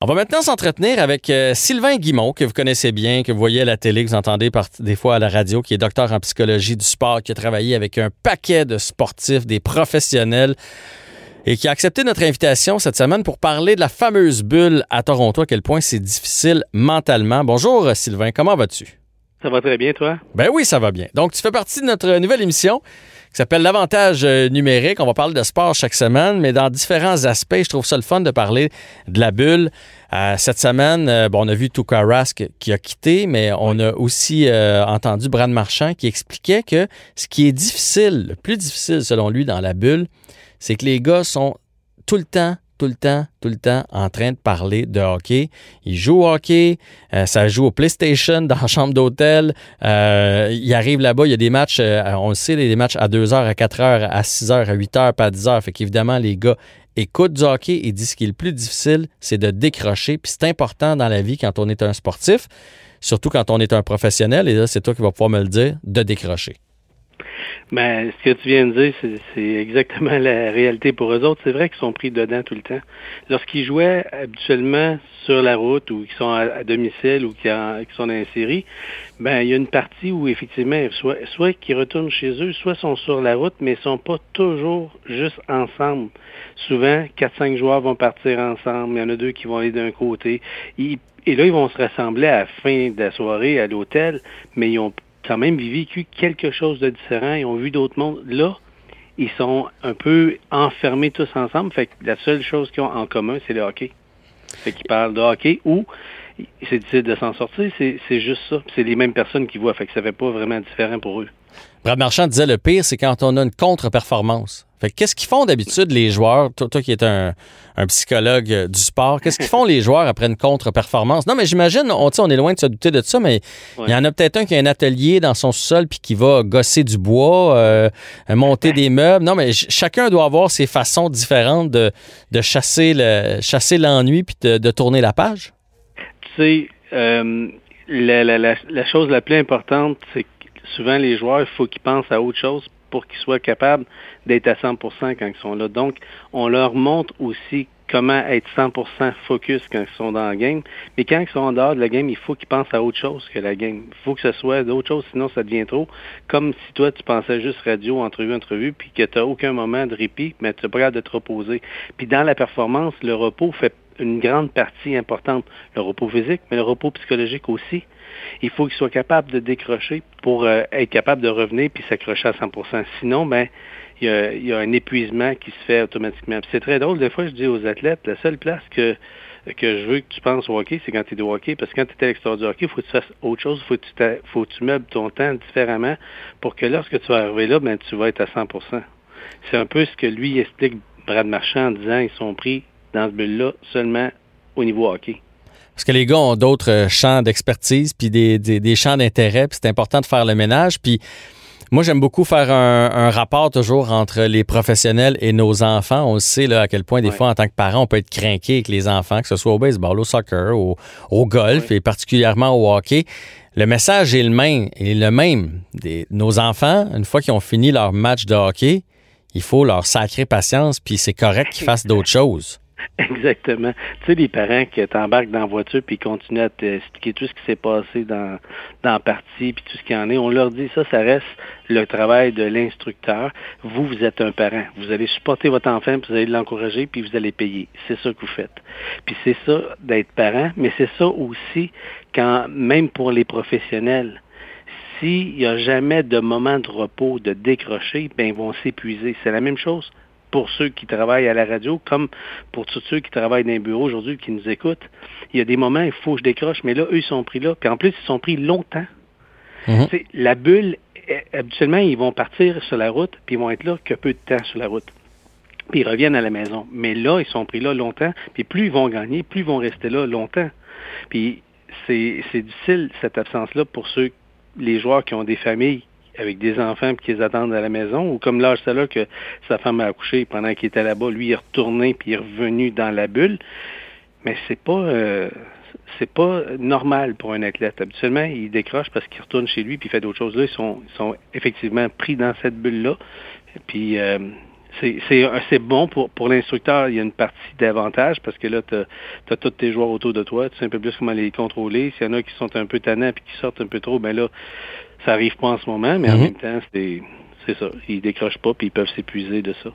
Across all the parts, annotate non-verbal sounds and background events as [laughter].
On va maintenant s'entretenir avec euh, Sylvain Guimont, que vous connaissez bien, que vous voyez à la télé, que vous entendez par, des fois à la radio, qui est docteur en psychologie du sport, qui a travaillé avec un paquet de sportifs, des professionnels, et qui a accepté notre invitation cette semaine pour parler de la fameuse bulle à Toronto, à quel point c'est difficile mentalement. Bonjour Sylvain, comment vas-tu? Ça va très bien, toi? Ben oui, ça va bien. Donc, tu fais partie de notre nouvelle émission qui s'appelle L'avantage euh, numérique. On va parler de sport chaque semaine, mais dans différents aspects. Je trouve ça le fun de parler de la bulle. Euh, cette semaine, euh, bon, on a vu Tuka Rask qui a quitté, mais on a aussi entendu Brad Marchand qui expliquait que ce qui est difficile, le plus difficile selon lui dans la bulle, c'est que les gars sont tout le temps tout le temps, tout le temps en train de parler de hockey. Ils jouent au hockey, euh, ça joue au PlayStation dans la chambre d'hôtel. Euh, ils arrivent là-bas, il y a des matchs, euh, on le sait, des matchs à 2h, à 4h, à 6h, à 8h, pas à 10h. Fait qu'évidemment, les gars écoutent du hockey et disent ce qui est le plus difficile, c'est de décrocher. Puis c'est important dans la vie quand on est un sportif, surtout quand on est un professionnel, et là, c'est toi qui vas pouvoir me le dire, de décrocher. Ben, ce que tu viens de dire, c'est exactement [laughs] la réalité pour eux autres. C'est vrai qu'ils sont pris dedans tout le temps. Lorsqu'ils jouaient habituellement sur la route ou qu'ils sont à, domicile ou qu'ils sont dans une série, ben, il y a une partie où effectivement, soit, soit qu'ils retournent chez eux, soit sont sur la route, mais ils sont pas toujours juste ensemble. Souvent, quatre, cinq joueurs vont partir ensemble. Il y en a deux qui vont aller d'un côté. et là, ils vont se rassembler à la fin de la soirée à l'hôtel, mais ils ont quand même vécu quelque chose de différent. Ils ont vu d'autres mondes. Là, ils sont un peu enfermés tous ensemble. Fait que la seule chose qu'ils ont en commun, c'est le hockey. Fait qu'ils parlent de hockey ou c'est difficile de s'en sortir, c'est juste ça. C'est les mêmes personnes qui voient. Fait que ça fait pas vraiment différent pour eux. Brad Marchand disait le pire, c'est quand on a une contre-performance. Fait qu'est-ce qu'ils font d'habitude les joueurs, toi, qui es un, psychologue euh, du sport, qu'est-ce qu'ils font les joueurs après une contre-performance? Non, mais j'imagine, on, on est loin de se douter de ça, mais il y en a peut-être un qui a un atelier dans son sol puis qui va gosser du bois, euh, monter des meubles. Non, mais chacun doit avoir ses façons différentes de, chasser le chasser l'ennui puis de, tourner la page. Sais, euh, la, chose la plus importante, c'est que souvent les joueurs, il faut qu'ils pensent à autre chose pour qu'ils soient capables d'être à 100% quand ils sont là. Donc, on leur montre aussi comment être 100% focus quand ils sont dans la game. Mais quand ils sont en dehors de la game, il faut qu'ils pensent à autre chose que la game. Il faut que ce soit d'autre chose, sinon ça devient trop. Comme si toi, tu pensais juste radio, entrevue, entrevue, puis que tu n'as aucun moment de répit, mais tu n'as pas de te reposer. Puis dans la performance, le repos fait une grande partie importante. Le repos physique, mais le repos psychologique aussi il faut qu'il soit capable de décrocher pour euh, être capable de revenir puis s'accrocher à 100% Sinon, ben, il y, a, un épuisement qui se fait automatiquement. c'est très drôle, des fois, je dis aux athlètes, la seule place que que je veux que tu penses au hockey, c'est quand tu es au hockey, parce que quand tu es à l'extérieur du hockey, il faut que tu fasses autre chose, il faut, que tu faut que tu meubles ton temps différemment pour que lorsque tu vas arriver là, ben, tu vas être à 100% C'est un peu ce que lui explique Brad Marchand en disant ils sont pris dans ce bulle-là seulement au niveau hockey. Parce que les gars ont d'autres euh, champs d'expertise, puis des, champs d'intérêt, puis c'est important de faire le ménage. Puis moi, j'aime beaucoup faire un, rapport toujours entre les professionnels et nos enfants. On sait là, à quel point, des fois, en tant que parent, on peut être craqué avec les enfants, que ce soit au baseball, au soccer, au, golf et particulièrement au hockey. Le message est le même. Est le même. nos enfants, une fois qu'ils ont fini leur match de hockey, il faut leur sacrer patience, puis c'est correct qu'ils [laughs] fassent d'autres choses. [laughs] Exactement. Tu sais, les parents qui t'embarquent dans la voiture puis continuent à t'expliquer tout ce qui s'est passé dans, dans la partie puis tout ce qu'il y en est, on leur dit ça, ça reste le travail de l'instructeur. Vous, vous êtes un parent. Vous allez supporter votre enfant, puis vous allez l'encourager, puis vous allez payer. C'est ça que vous faites. Puis c'est ça d'être parent, mais c'est ça aussi quand, même pour les professionnels, s'il n'y a jamais de moment de repos, de décrocher, ben ils vont s'épuiser. C'est la même chose pour ceux qui travaillent à la radio, comme pour tous ceux qui travaillent dans les bureaux aujourd'hui, qui nous écoutent. Il y a des moments, il faut que je décroche, mais là, eux, ils sont pris là. Puis en plus, ils sont pris longtemps. Mhm. La bulle, habituellement, ils vont partir sur la route, puis ils vont être là que peu de temps sur la route. puis ils reviennent à la maison. Mais là, ils sont pris là longtemps, puis plus ils vont gagner, plus ils vont rester là longtemps. Puis c'est difficile, cette absence-là, pour ceux, les joueurs qui ont des familles avec des enfants puis qui les attendent à la maison, ou comme l'âge là que sa femme a accouché pendant qu'il était là-bas, lui il est retourné puis il est revenu dans la bulle. Mais c'est pas euh, c'est pas normal pour un athlète. Habituellement, il décroche parce qu'il retourne chez lui puis il fait d'autres choses. Là, ils sont, ils sont effectivement pris dans cette bulle-là. Puis euh, c'est bon pour, pour l'instructeur. Il y a une partie d'avantage parce que là, tu as, tous tes joueurs autour de toi. Tu sais un peu plus comment les contrôler. S'il y en a qui sont un peu tannants et qui sortent un peu trop, ben là, ça arrive pas en ce moment, mais en mhm. même temps, c'est ça. Ils décrochent pas puis ils peuvent s'épuiser de ça.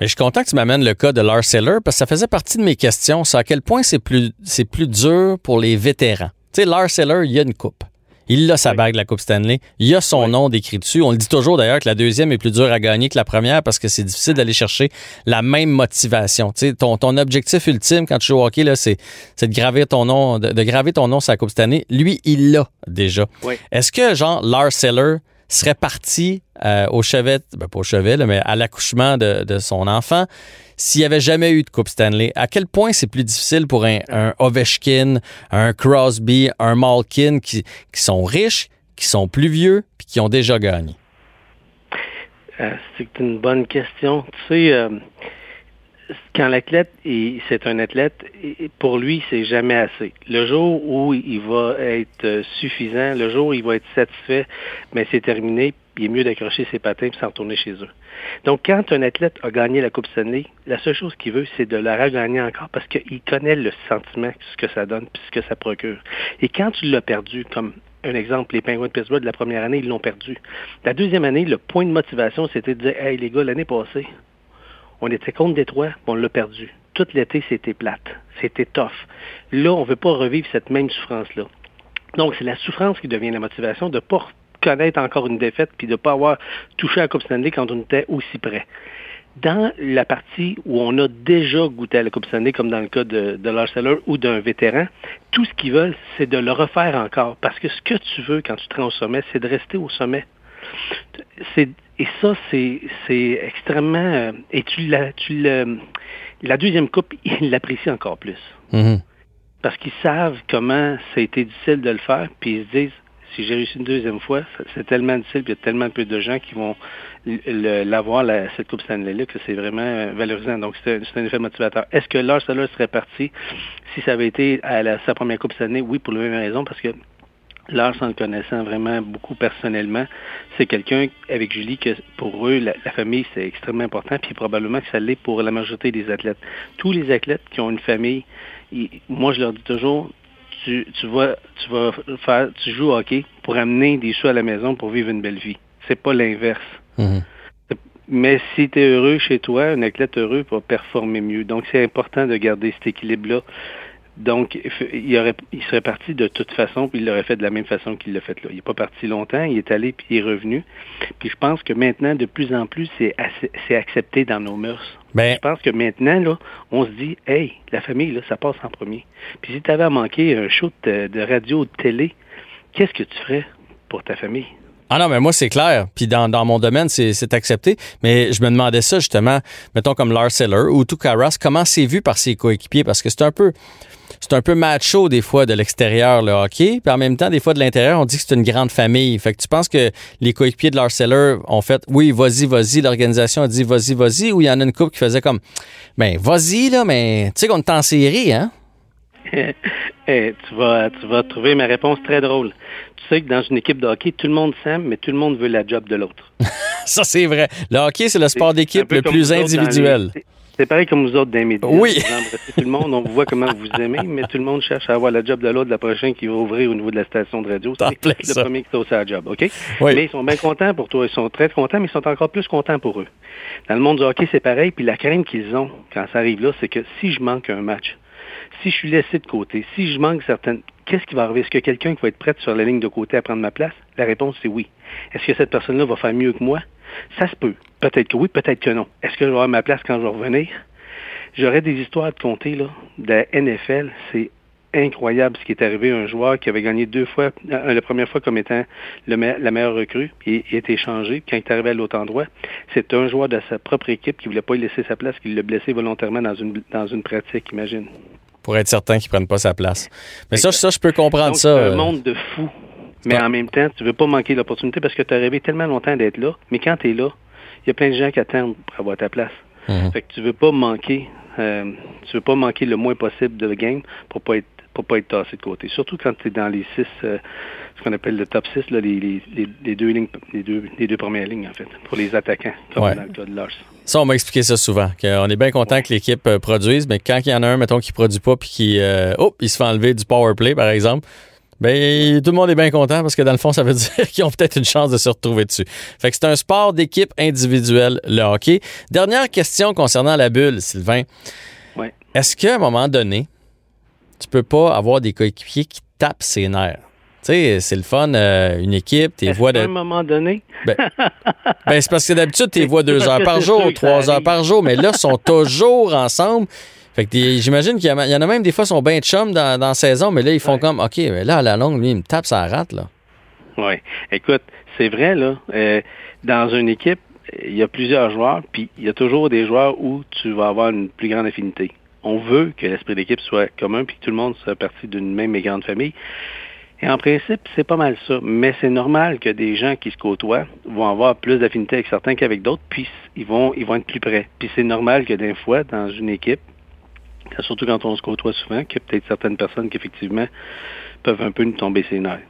Mais je suis content que tu m'amènes le cas de Lars Seller parce que ça faisait partie de mes questions. C'est à quel point c'est plus, plus dur pour les vétérans. Tu sais, Lars Seller, il y a une coupe. Il a sa bague de la Coupe Stanley. Il a son nom décrit dessus. On le dit toujours d'ailleurs que la deuxième est plus dure à gagner que la première parce que c'est difficile d'aller chercher la même motivation. Tu sais, ton, ton objectif ultime quand tu joues au hockey, là, c'est, de graver ton nom, de, graver ton nom sur la Coupe Stanley. Lui, il l'a déjà. Est-ce que, genre, Lars Seller serait parti euh, au chevet, ben pas au chevet, mais à l'accouchement de, son enfant, s'il n'y avait jamais eu de Coupe Stanley, à quel point c'est plus difficile pour un, Ovechkin, un Crosby, un Malkin qui, qui, sont riches, qui sont plus vieux, puis qui ont déjà gagné? Euh, c'est une bonne question. Tu sais, euh, quand l'athlète, c'est un athlète, pour lui, c'est jamais assez. Le jour où il va être suffisant, le jour où il va être satisfait, mais ben, c'est terminé, il est mieux d'accrocher ses patins et s'en retourner chez eux. Donc, quand un athlète a gagné la Coupe Stanley, la seule chose qu'il veut, c'est de la regagner encore parce qu'il connaît le sentiment, ce que ça donne, puis ce que ça procure. Et quand tu l'as perdu, comme un exemple, les Penguins de Pittsburgh de la première année, ils l'ont perdu. La deuxième année, le point de motivation, c'était de dire, hey les gars, l'année passée, on était contre Détroit, on l'a perdu. Tout l'été, c'était plate. C'était tough. Là, on ne veut pas revivre cette même souffrance-là. Donc, c'est la souffrance qui devient la motivation de ne pas connaître encore une défaite puis de ne pas avoir touché à la Coupe Stanley quand on était aussi près. Dans la partie où on a déjà goûté à la Coupe Stanley, comme dans le cas de, de Lars ou d'un vétéran, tout ce qu'ils veulent, c'est de le refaire encore. Parce que ce que tu veux quand tu te rends au sommet, c'est de rester au sommet. C'est et ça, c'est, c'est extrêmement. Euh, et tu l'as, tu la deuxième coupe, [laughs] ils l'apprécient encore plus. Mm-hmm. Parce qu'ils savent comment ça a été difficile de le faire, puis ils se disent si j'ai réussi une deuxième fois, c'est tellement difficile, puis il y a tellement peu de gens qui vont l'avoir, cette Coupe Stanley-là, que c'est vraiment valorisant. Donc, c'est un, effet motivateur. Est-ce que Lars Seller serait parti? Si ça avait été à sa première Coupe Stanley? Oui, pour la même raison, parce que Lars, en le connaissant vraiment beaucoup personnellement, c'est quelqu'un avec Julie que pour eux, la, famille, c'est extrêmement important, puis probablement que ça l'est pour la majorité des athlètes. Tous les athlètes qui ont une famille, moi je leur dis toujours, tu, tu vas tu vas faire tu joues au hockey pour amener des sous à la maison pour vivre une belle vie. C'est pas l'inverse. Mm-hmm. Mais si tu es heureux chez toi, un athlète heureux va performer mieux. Donc c'est important de garder cet équilibre-là. Donc, il, aurait, il serait parti de toute façon, puis il l'aurait fait de la même façon qu'il l'a fait là. Il n'est pas parti longtemps, il est allé, puis il est revenu. Puis je pense que maintenant, de plus en plus, c'est, accepté dans nos mœurs. Ben, je pense que maintenant, là, on se dit, hey, la famille, là, ça passe en premier. Puis si tu avais à manquer un show de, de radio ou de télé, qu'est-ce que tu ferais pour ta famille? Ah non, mais moi, c'est clair. Puis dans, dans mon domaine, c'est accepté. Mais je me demandais ça, justement, mettons comme Lars Seller ou Tukaras, comment c'est vu par ses coéquipiers? Parce que c'est un peu c'est un peu macho des fois de l'extérieur, le hockey. Puis en même temps, des fois de l'intérieur, on dit que c'est une grande famille. Fait que tu penses que les coéquipiers de Lars Seller ont fait oui, vas-y, vas-y. L'organisation a dit vas-y, vas-y. Ou il y en a une couple qui faisait comme ben, vas-y, là, mais tu sais qu'on est en série, hein? [laughs] Tu, vas, tu vas trouver ma réponse très drôle. Tu sais que dans une équipe de hockey, tout le monde s'aime, mais tout le monde veut la job de l'autre. [laughs] Ça, c'est vrai. Le hockey, c'est le sport d'équipe le plus individuel. C'est pareil comme nous autres d'un médias. Oui. tout le monde, on voit comment vous [laughs] aimez, mais tout le monde cherche à avoir la job de l'autre, la prochaine qui va ouvrir au niveau de la station de radio. C'est le premier qui sauce la job, OK? Mais ils sont bien contents pour toi. Ils sont très contents, mais ils sont encore plus contents pour eux. Dans le monde du hockey, c'est pareil. Puis la crainte qu'ils ont quand ça arrive là, c'est que si je manque un match, si je suis laissé de côté, si je manque certaines... Qu'est-ce qui va arriver? Est-ce que quelqu'un qui va être prêt sur la ligne de côté à prendre ma place? La réponse, c'est oui. Est-ce que cette personne-là va faire mieux que moi? Ça se peut. Peut-être que oui, peut-être que non. Est-ce que je vais avoir ma place quand je vais revenir? J'aurais des histoires à te compter, là, de la NFL. C'est incroyable ce qui est arrivé à un joueur qui avait gagné deux fois, euh, la première fois comme étant la meilleure recrue, puis il a été changé. Quand il est arrivé à l'autre endroit, c'est un joueur de sa propre équipe qui voulait pas lui laisser sa place, qui l'a blessé volontairement dans une, dans une pratique, imagine. Pour être certain qu'il ne prenne pas sa place. Mais ça, ça, je peux comprendre Donc, ça. C'est un euh, monde de fous. Mais en même temps, tu veux pas manquer l'opportunité parce que tu as rêvé tellement longtemps d'être là. Mais quand tu es là, il y a plein de gens qui attendent pour avoir ta place. Mhm. Fait que tu veux pas manquer, euh, tu veux pas manquer le moins possible de game pour pas être pour pas être tassé de côté. Surtout quand tu es dans les six, euh, ce qu'on appelle le top 6, là, les, les, deux lignes, les deux, les deux premières lignes en fait, pour les attaquants, comme Ouais. dans le cas de Lars. Ça, on m'a expliqué ça souvent. qu'on est bien content que l'équipe euh, produise, mais quand il y en a un, mettons, qui produit pas puis qui euh, oh, il se fait enlever du power play, par exemple, ben tout le monde est bien content parce que dans le fond, ça veut [laughs] dire qu'ils ont peut-être une chance de se retrouver dessus. Fait que c'est un sport d'équipe individuelle, le hockey. Dernière question concernant la bulle, Sylvain. Ouais. Est-ce qu'à un moment donné, tu peux pas avoir des coéquipiers qui tapent ses nerfs? Tu sais, c'est le fun, euh, une équipe, tes voix de. un moment donné, Ben, [laughs] c'est parce que d'habitude, tu les vois C'est deux heures par jour, trois heures par jour, mais là, ils sont [laughs] toujours ensemble. Fait que t'es- j'imagine qu'il y, en a même des fois qui sont bien chums dans, dans la saison, mais là, ils font Ouais. comme OK, mais là, à la longue, lui, il me tape sa rate, là. Oui. Écoute, c'est vrai, là. euh, dans une équipe, il y a plusieurs joueurs, puis il y a toujours des joueurs où tu vas avoir une plus grande affinité. On veut que l'esprit d'équipe soit commun, puis que tout le monde soit partie d'une même et grande famille. Et en principe, c'est pas mal ça. Mais c'est normal que des gens qui se côtoient vont avoir plus d'affinité avec certains qu'avec d'autres, puis ils vont, être plus près. Puis c'est normal que des fois, dans une équipe, surtout quand on se côtoie souvent, qu'il y a peut-être certaines personnes qui, effectivement, peuvent un peu nous tomber ses nerfs.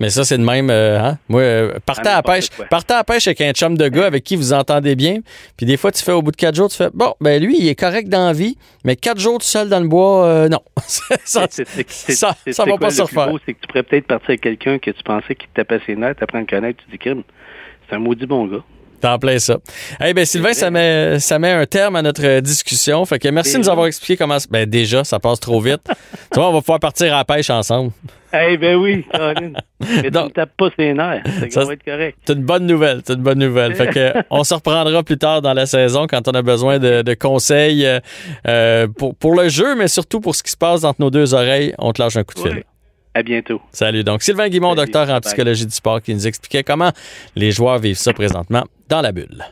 Mais ça, c'est de même. euh, hein? Moi, euh, partez à la pêche. Partez à la pêche avec un chum de gars avec qui vous entendez bien. Puis des fois, tu fais au bout de quatre jours, tu fais Bon, ben lui, il est correct dans la vie, mais quatre jours tout seul dans le bois, euh, non. [laughs] ça, ça, va quoi pas se refaire. C'est que tu pourrais peut-être partir avec quelqu'un que tu pensais qui te tapait ses nerfs, t'apprends à le connaître, tu dis. C'est un maudit bon gars. T'es en plein ça. Eh ben Sylvain, ça met, ça met un terme à notre euh, discussion. Fait que merci de nous avoir expliqué comment. Ben déjà, ça passe trop vite. [laughs] tu vois, on va pouvoir partir à la pêche ensemble. Eh ben oui, Colin. [laughs] Mais tu Donc- ne tapes pas ses nerfs. Ça, Ça, va être correct. C'est une bonne nouvelle. C'est une bonne nouvelle. Fait que [laughs] on se reprendra plus tard dans la saison quand on a besoin de, de conseils euh, euh, pour, pour le jeu, mais surtout pour ce qui se passe entre nos deux oreilles. On te lâche un coup de fil. À bientôt. Salut. Donc, Sylvain Guimond, Salut. docteur en psychologie du sport, qui nous expliquait comment les joueurs vivent ça présentement dans la bulle.